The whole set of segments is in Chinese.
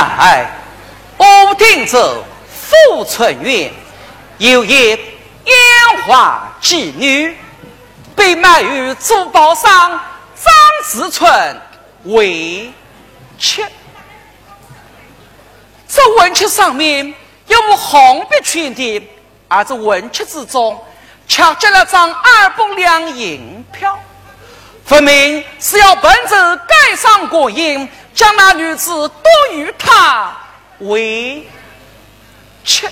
原来屋顶着富春园有一烟花妓女，被卖于珠宝商张子春为妾。这文契上面有无红笔圈的？而这文契之中，却接了张二百两银票，分明是要本子盖上国印，将那女子多与他为这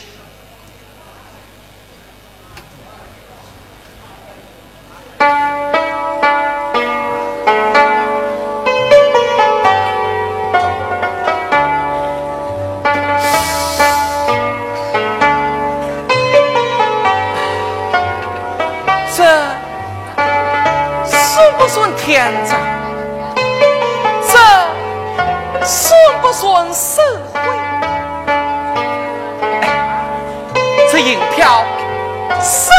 算不算天灾？算社会？这银票收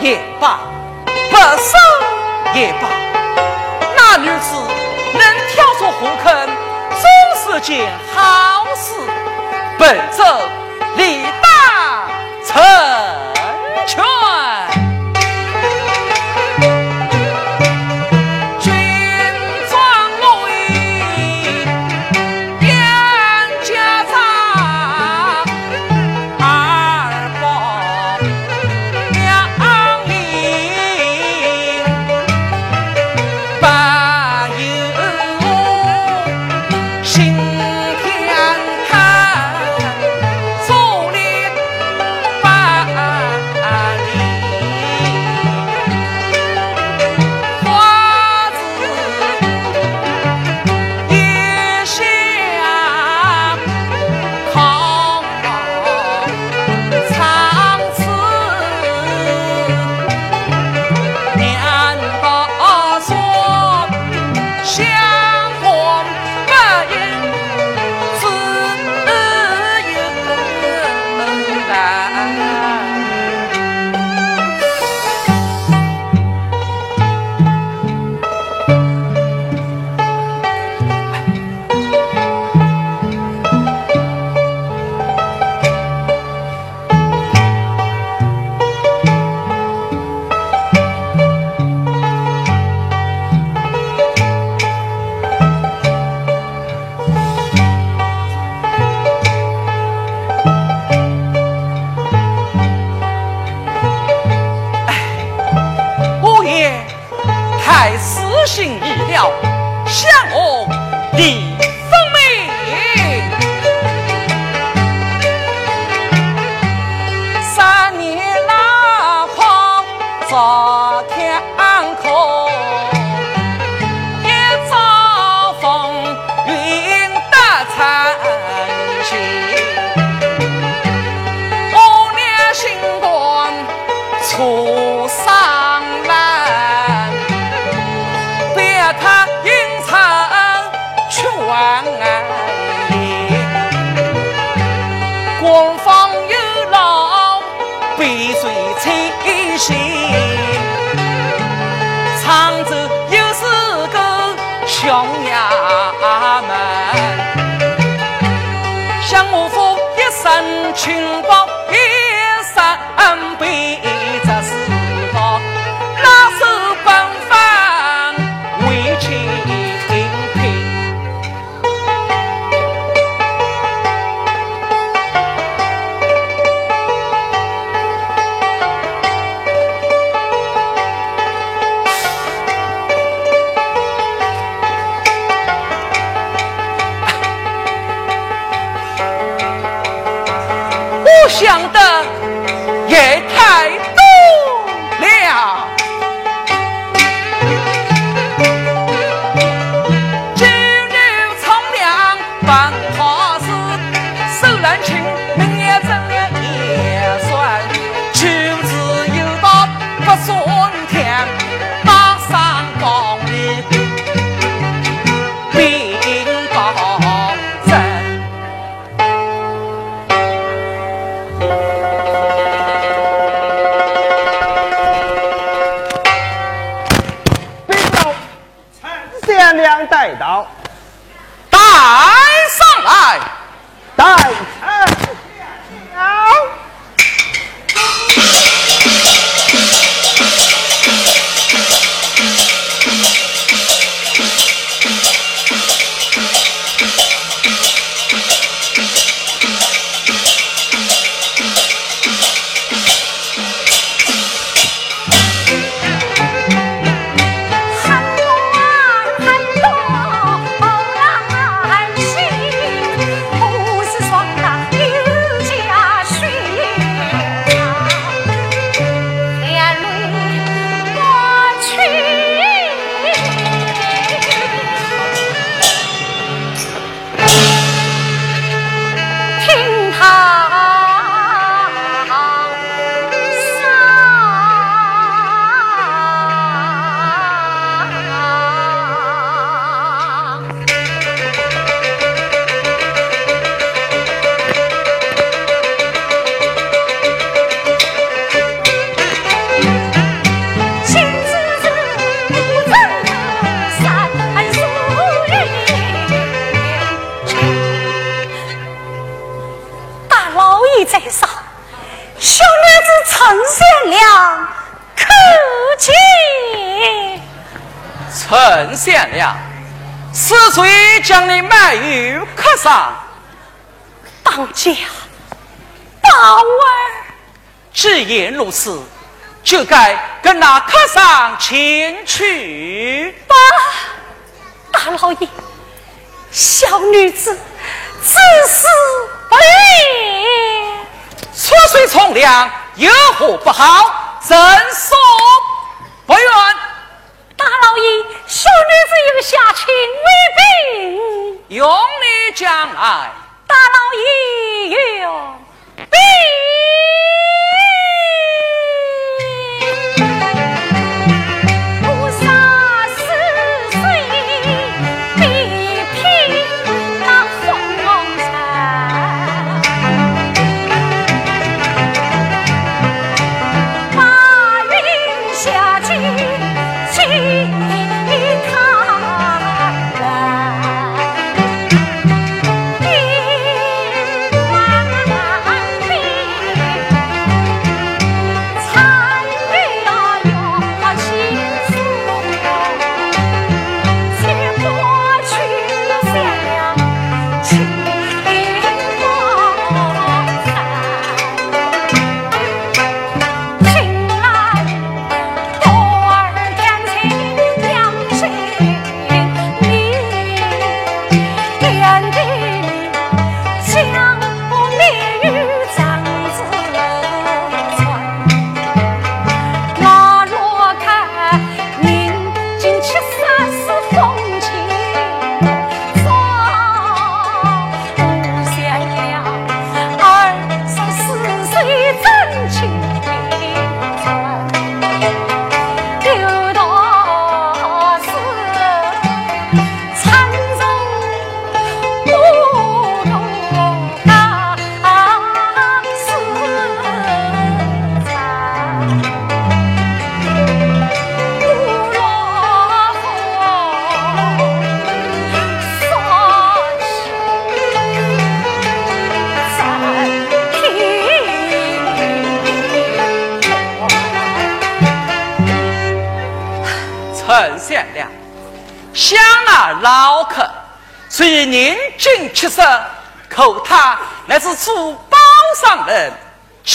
也罢，不收也罢，那女子能跳出火坑，总是件好事。本奏李大成全。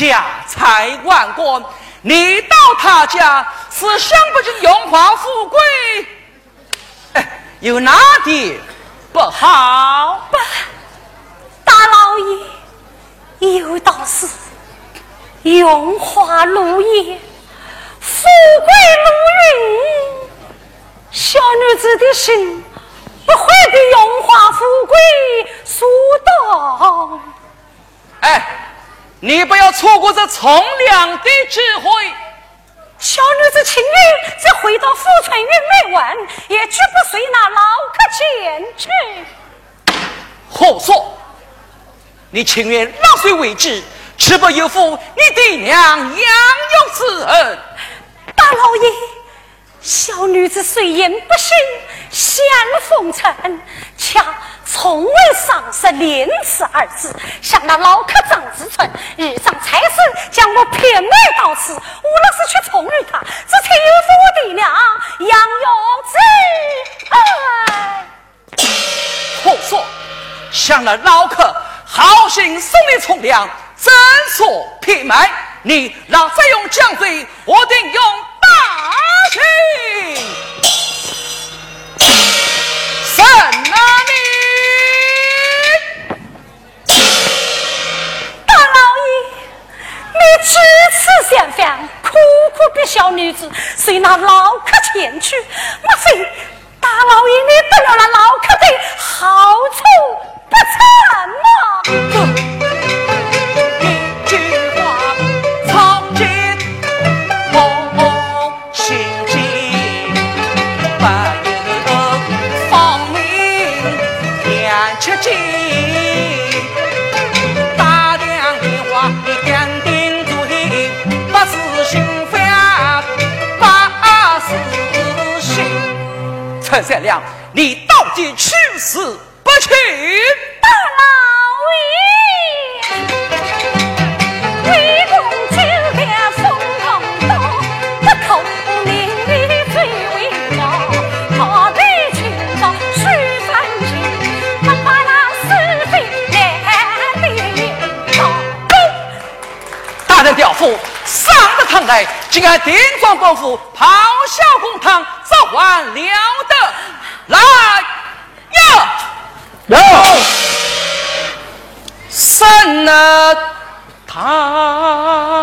家财万贯。你到他家是享不尽荣华富贵，哎，有哪点不好？不，大老爷，有道是荣华如烟，富贵如云。小女子的心。不会的荣华富贵所动。哎，你不要错过这从良的机会。小女子情愿再回到富春云美文，也绝不随那老客前去。胡说！你情愿老水为之，岂不有负你爹娘养育之恩？大老爷。小女子虽言不幸显风尘，恰从未丧失廉耻二字。向那老客张志春日上差事，将我骗来到此，无论是去重遇他，只求有负我的娘养育之恩。胡说！向那老客好心送你从良，真说骗卖，你让再用犟嘴，我定用大。请审哪几次相访，苦苦逼小女子随那老客前去，莫非大老爷你得了那老客的好处不成吗？三，你到底去死不去？大老爷，为公救了宋公，不名利为，去，不把那。大，上了堂来，竟然顶撞官府，咆哮公堂，早晚了得！来呀，有神啊，他。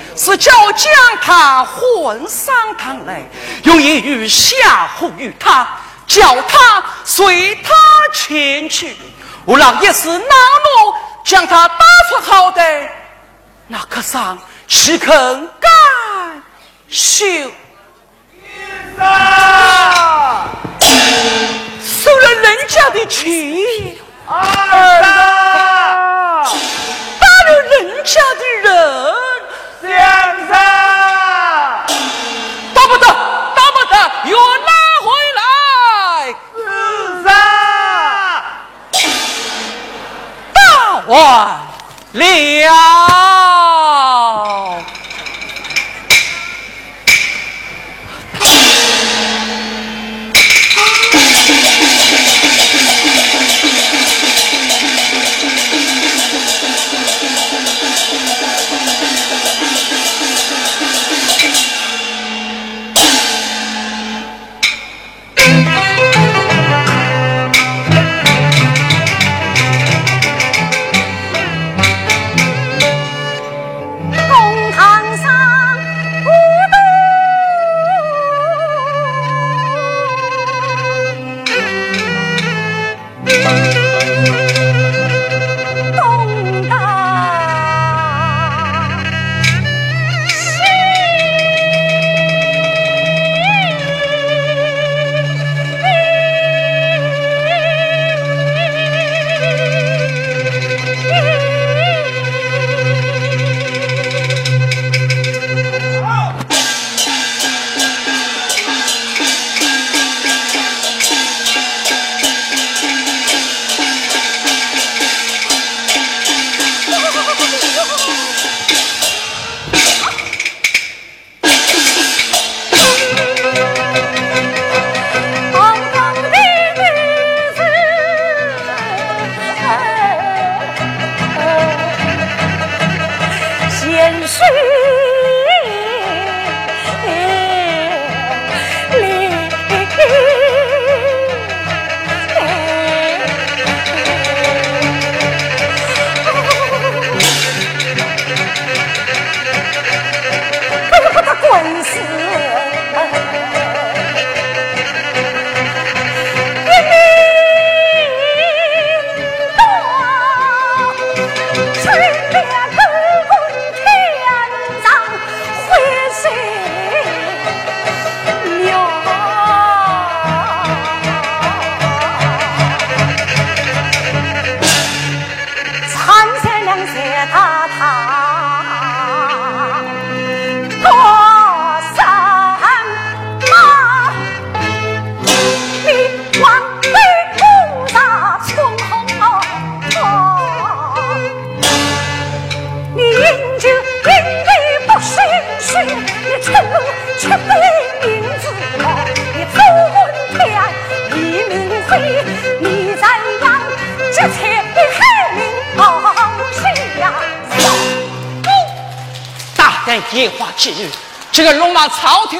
是叫将他混上堂来，用言语吓唬于他，叫他随他前去。吾郎也是恼怒，将他打出好歹，那客上岂肯甘休？收了人家的钱。二打了人家的人，先生，打不得，打不得，又拉回来，四三，打完了。这个龙马朝廷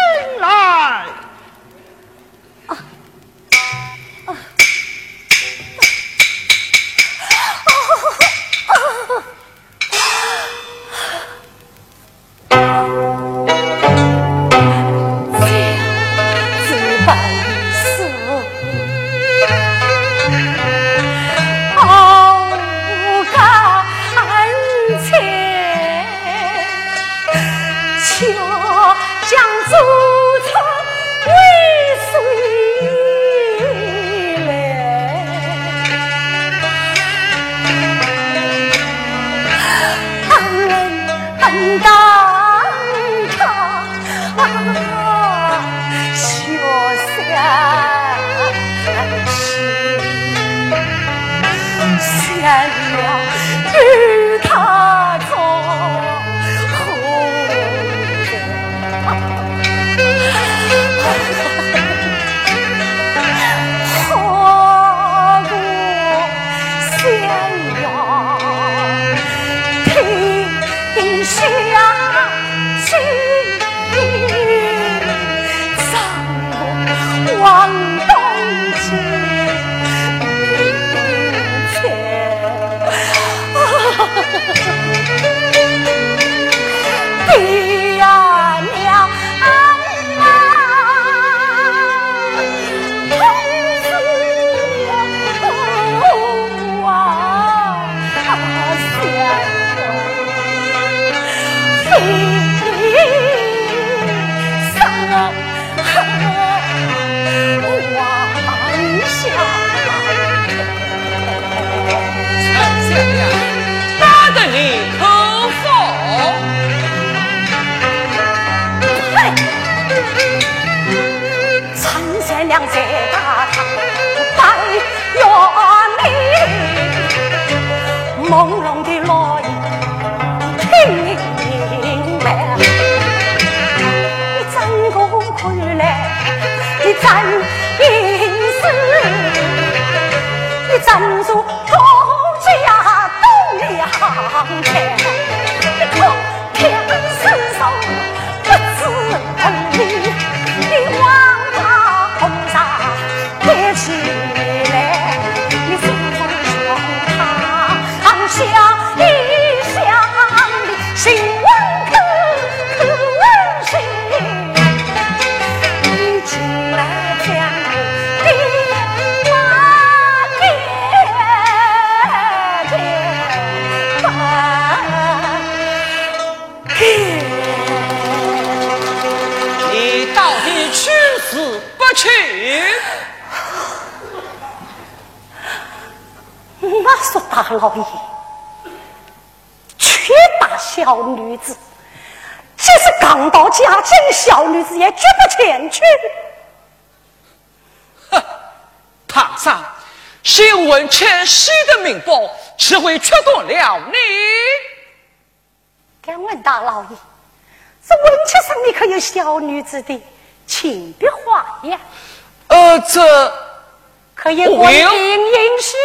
Hey! 老爷，屈打小女子，即使刚到家境，小女子也绝不前去。哼，堂上，新闻前夕的民报，岂会缺断了你。敢问大老爷，这文签上你可有小女子的亲笔画呀？呃，这。可以光阴饮食，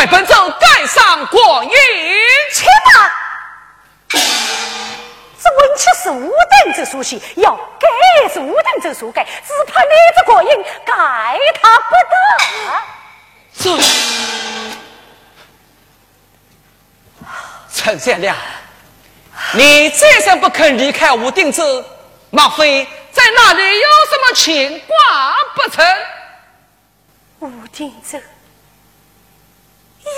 待本奏盖上光印。且慢，这文曲是五等这书信，要盖是五等这书盖，只怕你这过瘾盖他不得。这陈三亮，你再三不肯离开武定子，莫非在那里有什么牵挂不成？武定子，有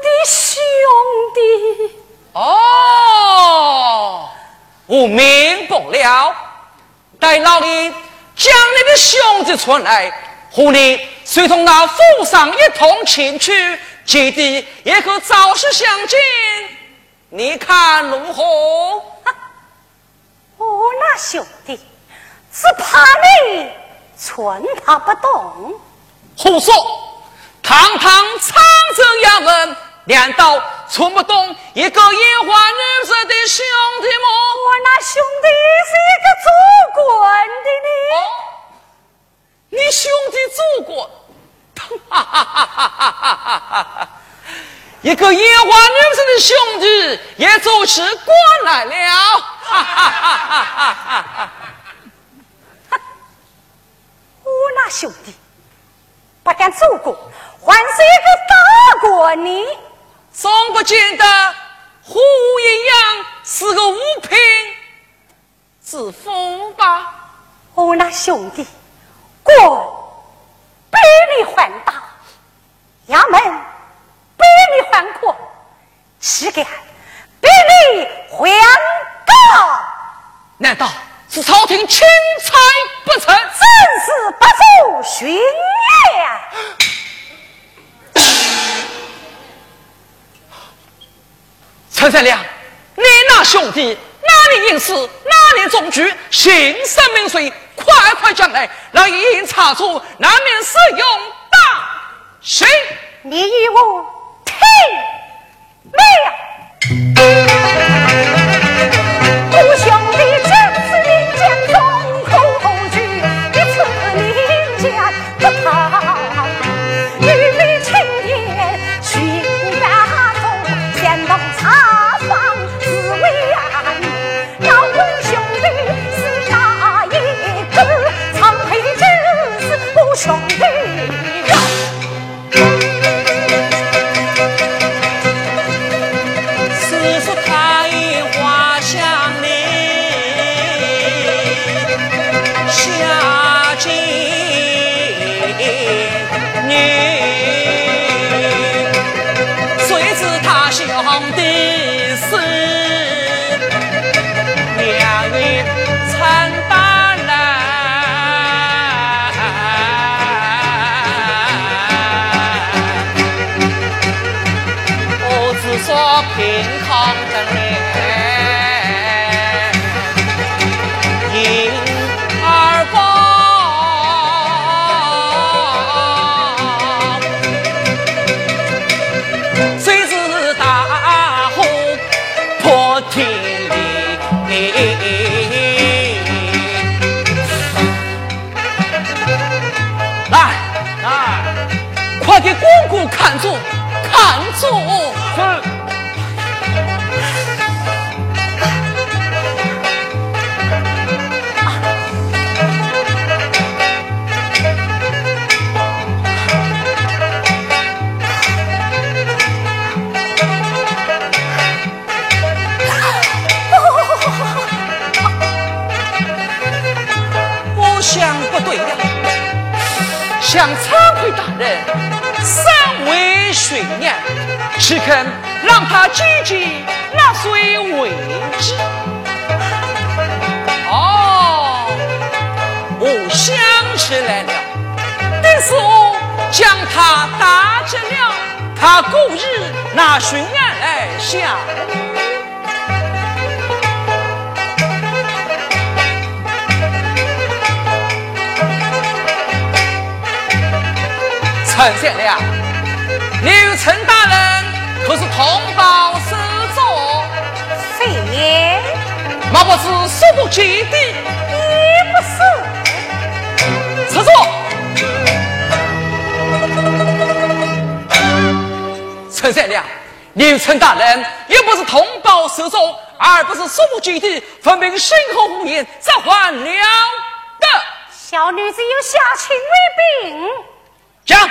的兄弟。哦，我明白了。待老爷将你的兄弟传来，和你随同那府上一同前去，姐弟也可早日相见。你看如何？我那兄弟只怕你传他不动。胡说！堂堂长州衙门，难道从不动一个野花女子的兄弟吗？我那兄弟是一个做官的呢。你兄弟做官？哈哈哈哈哈哈哈！一个野花女子的兄弟也做起官来了，哈哈哈哈哈哈！我那兄弟不敢做官，还是一个大官呢。总不见得胡一样是个五品之夫吧？我那兄弟官比你还大，衙门。比你还阔，膝盖比你还高，难道是朝廷钦差不成？正是不足寻也。陈三亮，你那兄弟哪里应试，哪里中举，姓甚名水？快快将来，让一应查处，难免使用大刑。你我。听命，看住，看住！是。我想不对了，向参会大人。三位巡娘，岂肯让他姐姐纳税为之？哦，我想起来了，定是我将他打折了，他故意拿水娘来相。陈善良，刘成大人可是同胞手中，谁？莫不是说不绝的？也不是。撤座。陈三亮，刘成大人又不是同胞手中，而不是说不绝的，分明身后无言，这还了得？小女子有下情未病。讲。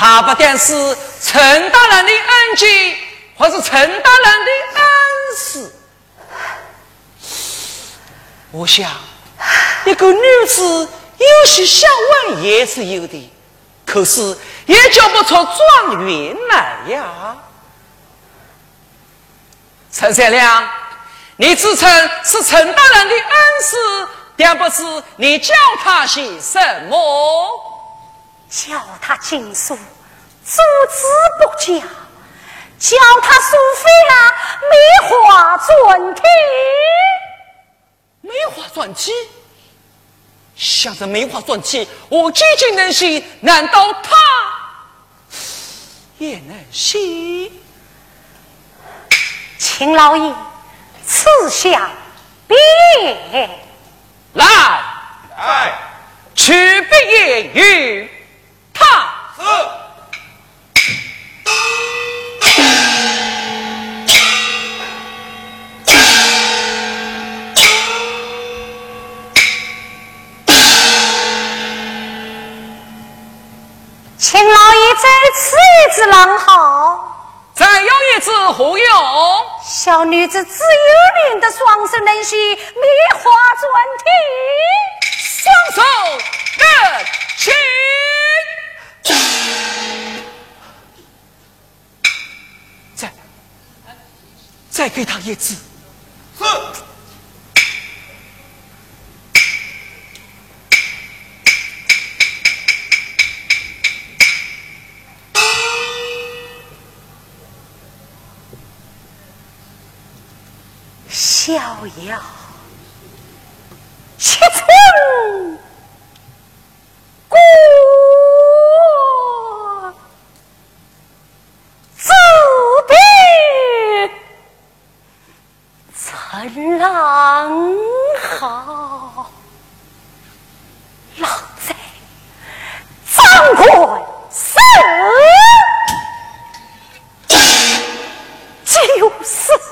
他不但是陈大人的恩情，还是陈大人的恩师。我想，一个女子有些学问也是有的，可是也叫不出状元来呀。陈三亮，你自称是陈大人的恩师，但不知你教他些什么？教他经书，诸子不假；教他书法梅花篆体。梅花篆体，想着梅花篆体，我渐渐能写，难道他也能写？秦老爷，赐下笔来，哎，去毕业于他。是。秦老爷在此一只狼毫，再有一只何用？小女子只有练的双手能写梅花篆体。双手得起。再再给他一次。是。逍遥，七寸过自比陈郎好，老在张冠死，就是。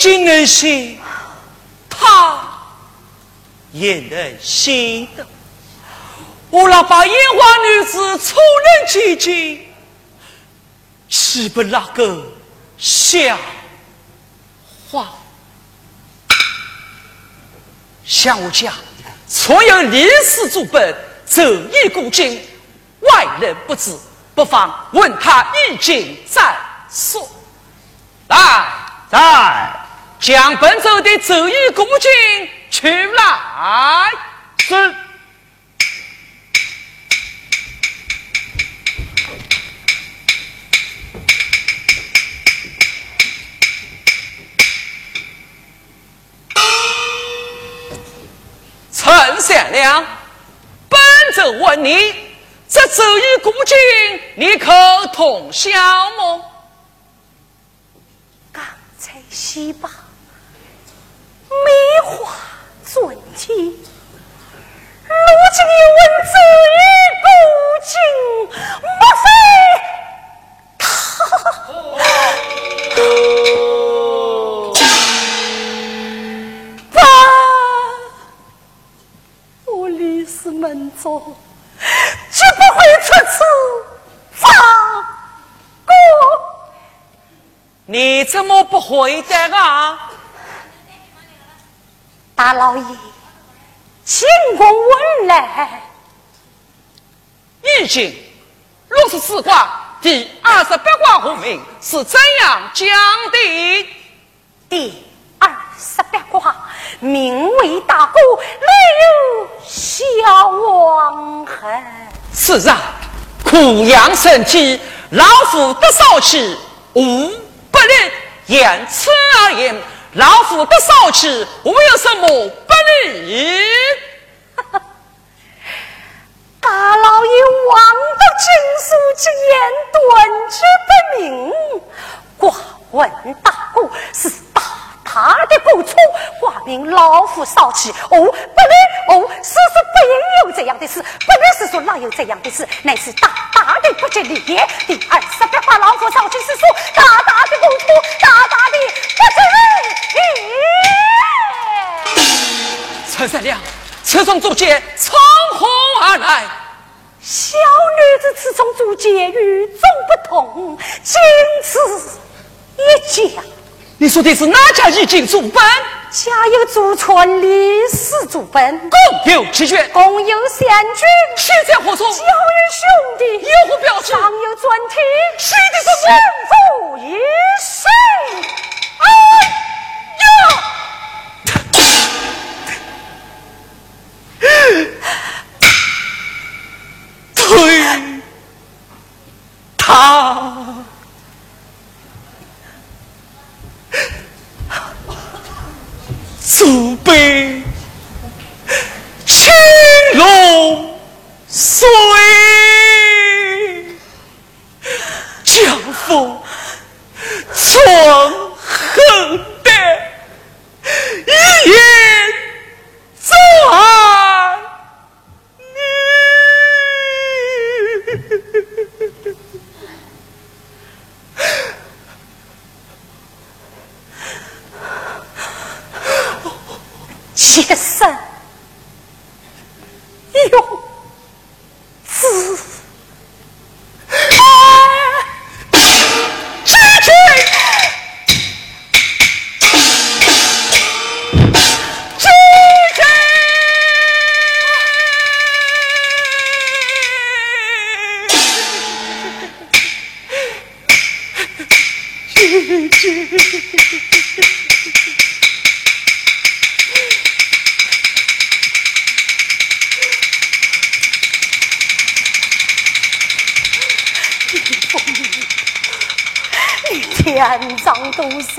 经能心，他也能心的。我那把烟花女子出人几经，岂不那个笑话？向我讲，错有历史主本，走一古今，外人不知，不妨问他意境再说。来，在将本州的走一古今取来。是。陈善良，本州问你，这周瑜古今，你可通晓么？刚才西罢，梅花尊体，如今一问莫非他？门中绝不会出此放过。你怎么不回答啊？大老爷，请公问来。已经六十四卦第二十八卦户名是怎样讲的？第二十八卦。名为大哥，内有小王恨。是啊，苦养身体，老夫得少气，无不利。言此而言，老夫的少气，我有什么不利？大老爷望得经书之言，断之不明。寡闻大哥是。他的不错，挂名老夫少气。哦，不能哦，事实不应有这样的事，不能是说哪有这样的事，乃是大大的不吉利。第二十八话，老夫少气是说大大的不错，大大的不吉利。陈三娘，此种竹节从何而来？小女子此种竹节与众不同，仅此一讲。你说的是哪家已经祖本？家有祖传历史祖本，共有七卷，共有三卷。谁在何处？教育兄弟，有何表示？上有专题，写的是万福一世。哎呀！推他。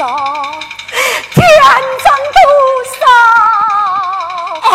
少？天长地少？二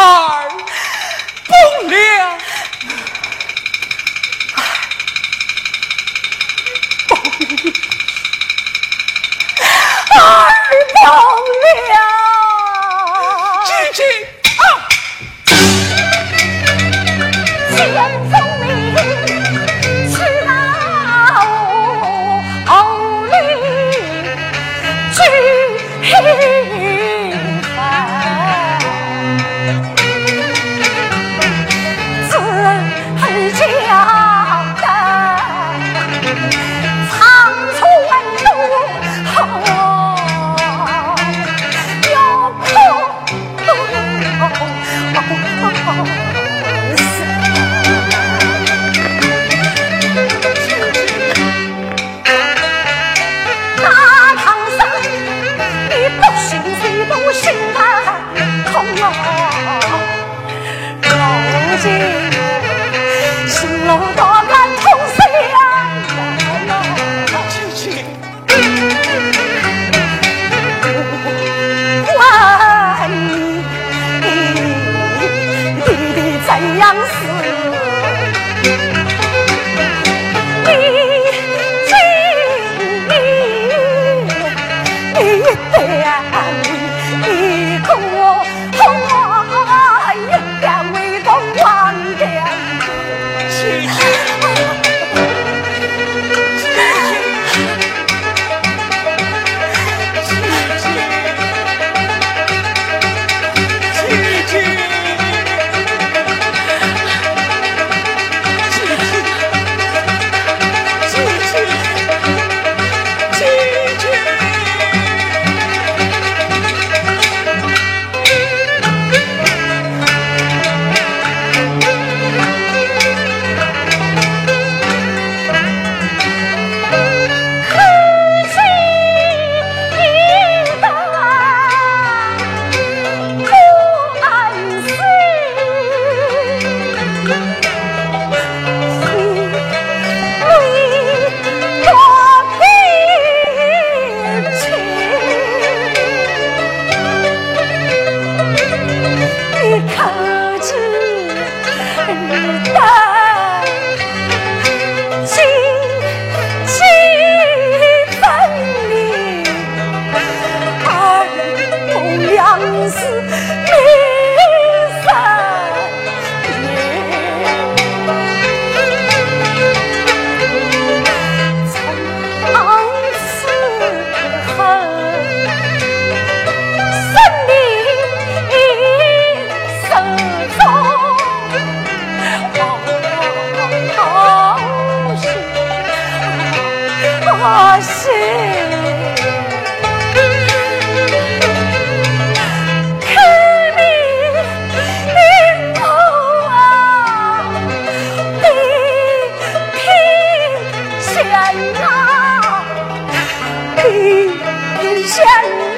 你梨花转天。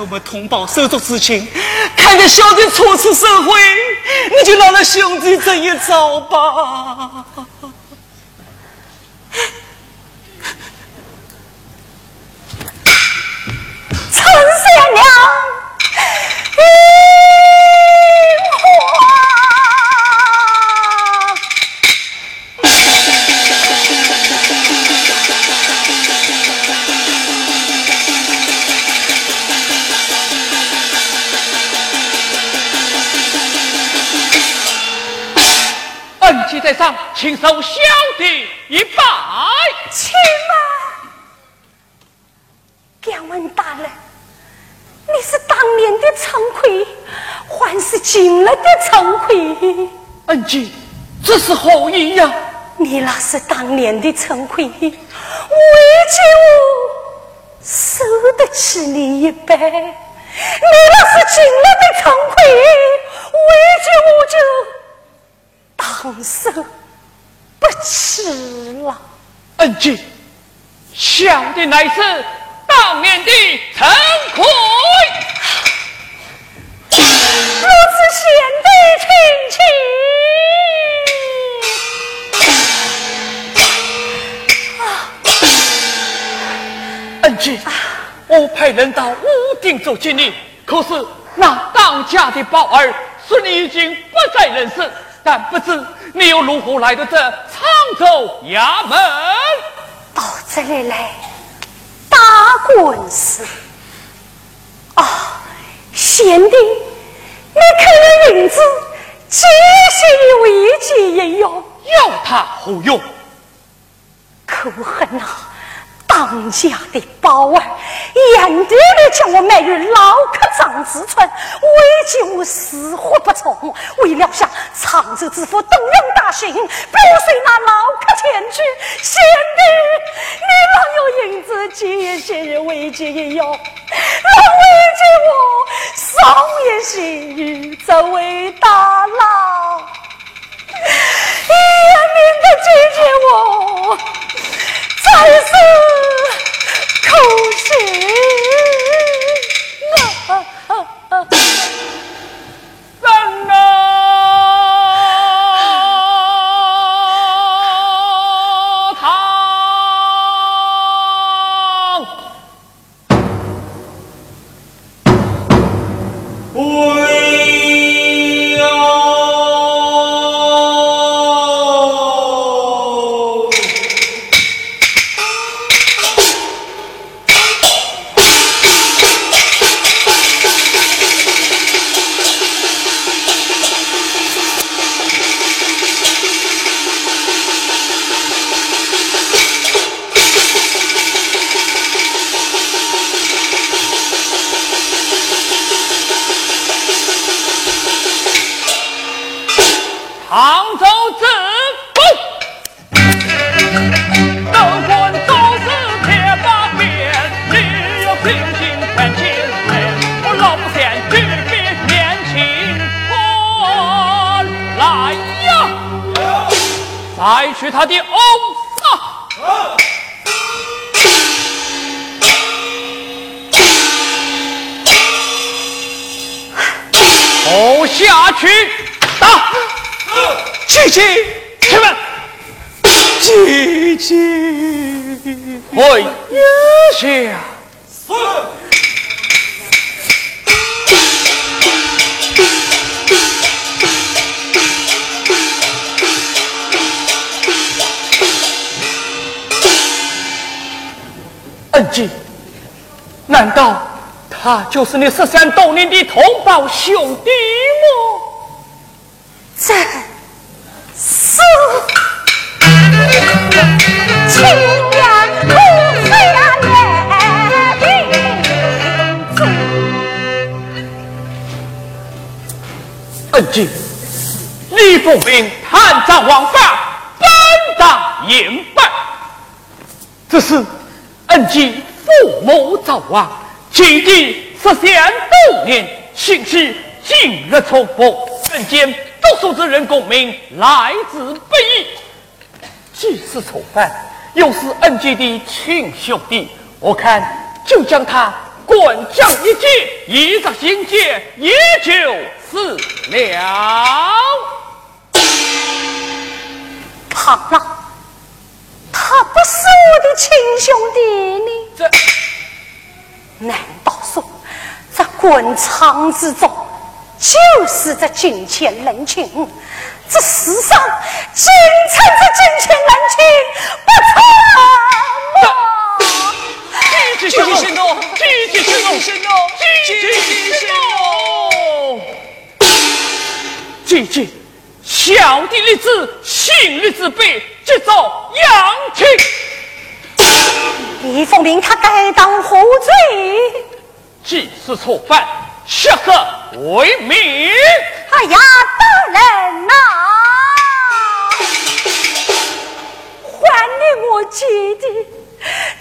我们同胞手足之情，看着小弟初次社会，你就饶了兄弟这一遭吧。的陈奎，为救我受得起你一拜；你若是今日的陈奎，为救我就。当受不起了，恩君，想的乃是当年的陈奎，如此贤弟亲戚。恩君，我派人到屋顶走接你，可是那当家的宝儿说你已经不在人世。但不知你又如何来到这沧州衙门？到这里来打官司？啊，贤弟，你可有银子借些为己一用？要他何用？可恨啊！当家的宝儿，眼底里叫我埋于老客张子春，为救死活不从。为了向沧州知府动用大刑，不随那老客前去。贤弟，你若有银子，借些为借一用，能为救我送一信这位大郎，也免得姐姐我。才是口气啊！摘去他的欧啊！头下去打！姐姐，开门！姐姐，回下。恩基，难道他就是你十三多年的同胞兄弟吗？真是亲娘苦下来的恩基，李凤鸣探赃枉法，本当严办。只是恩基父母早亡，距今十三多年，形势今日重逢，人间多数之人功名来自不易。既是从犯，又是恩基的亲兄弟，我看就将他关将一劫，一着刑戒，也就是了。好了，不是我的亲兄弟呢？这。难道说，这官场之中就是这金钱人情？这世上仅存这金钱人情不成吗？积极行动，积极行动，行动，积极行动。小弟立志，信立之辈，即遭扬清。李凤鸣他该当何罪？既是错犯，血何为名？哎呀，大人呐、还你我姐弟，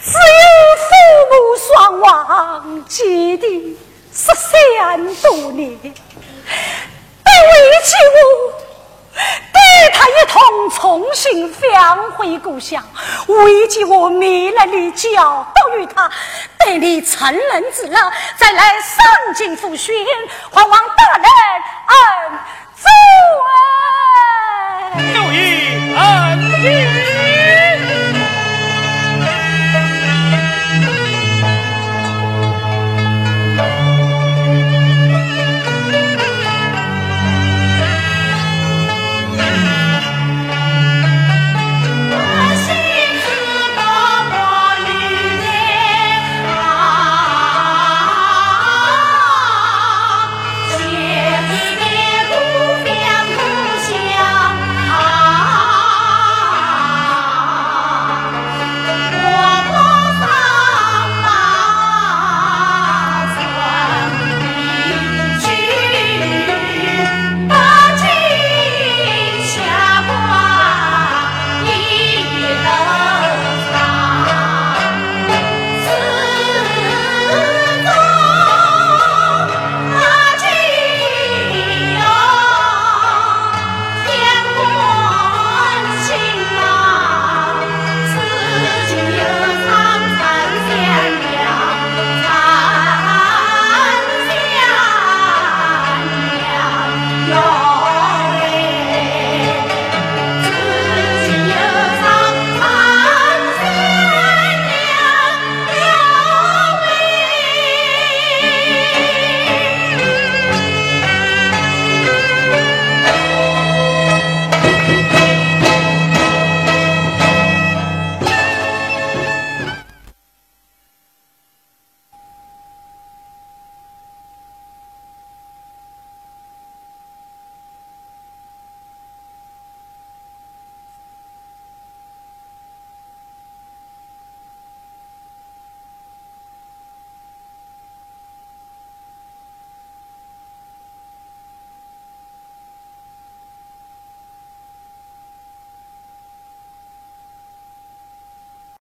只有父母双亡，姐弟十三多年，得为起我。带他一同重新返回故乡，为及我迷了你教导于他，待你成人之了，再来上京复训，还望大人恩准啊！奴爷恩重。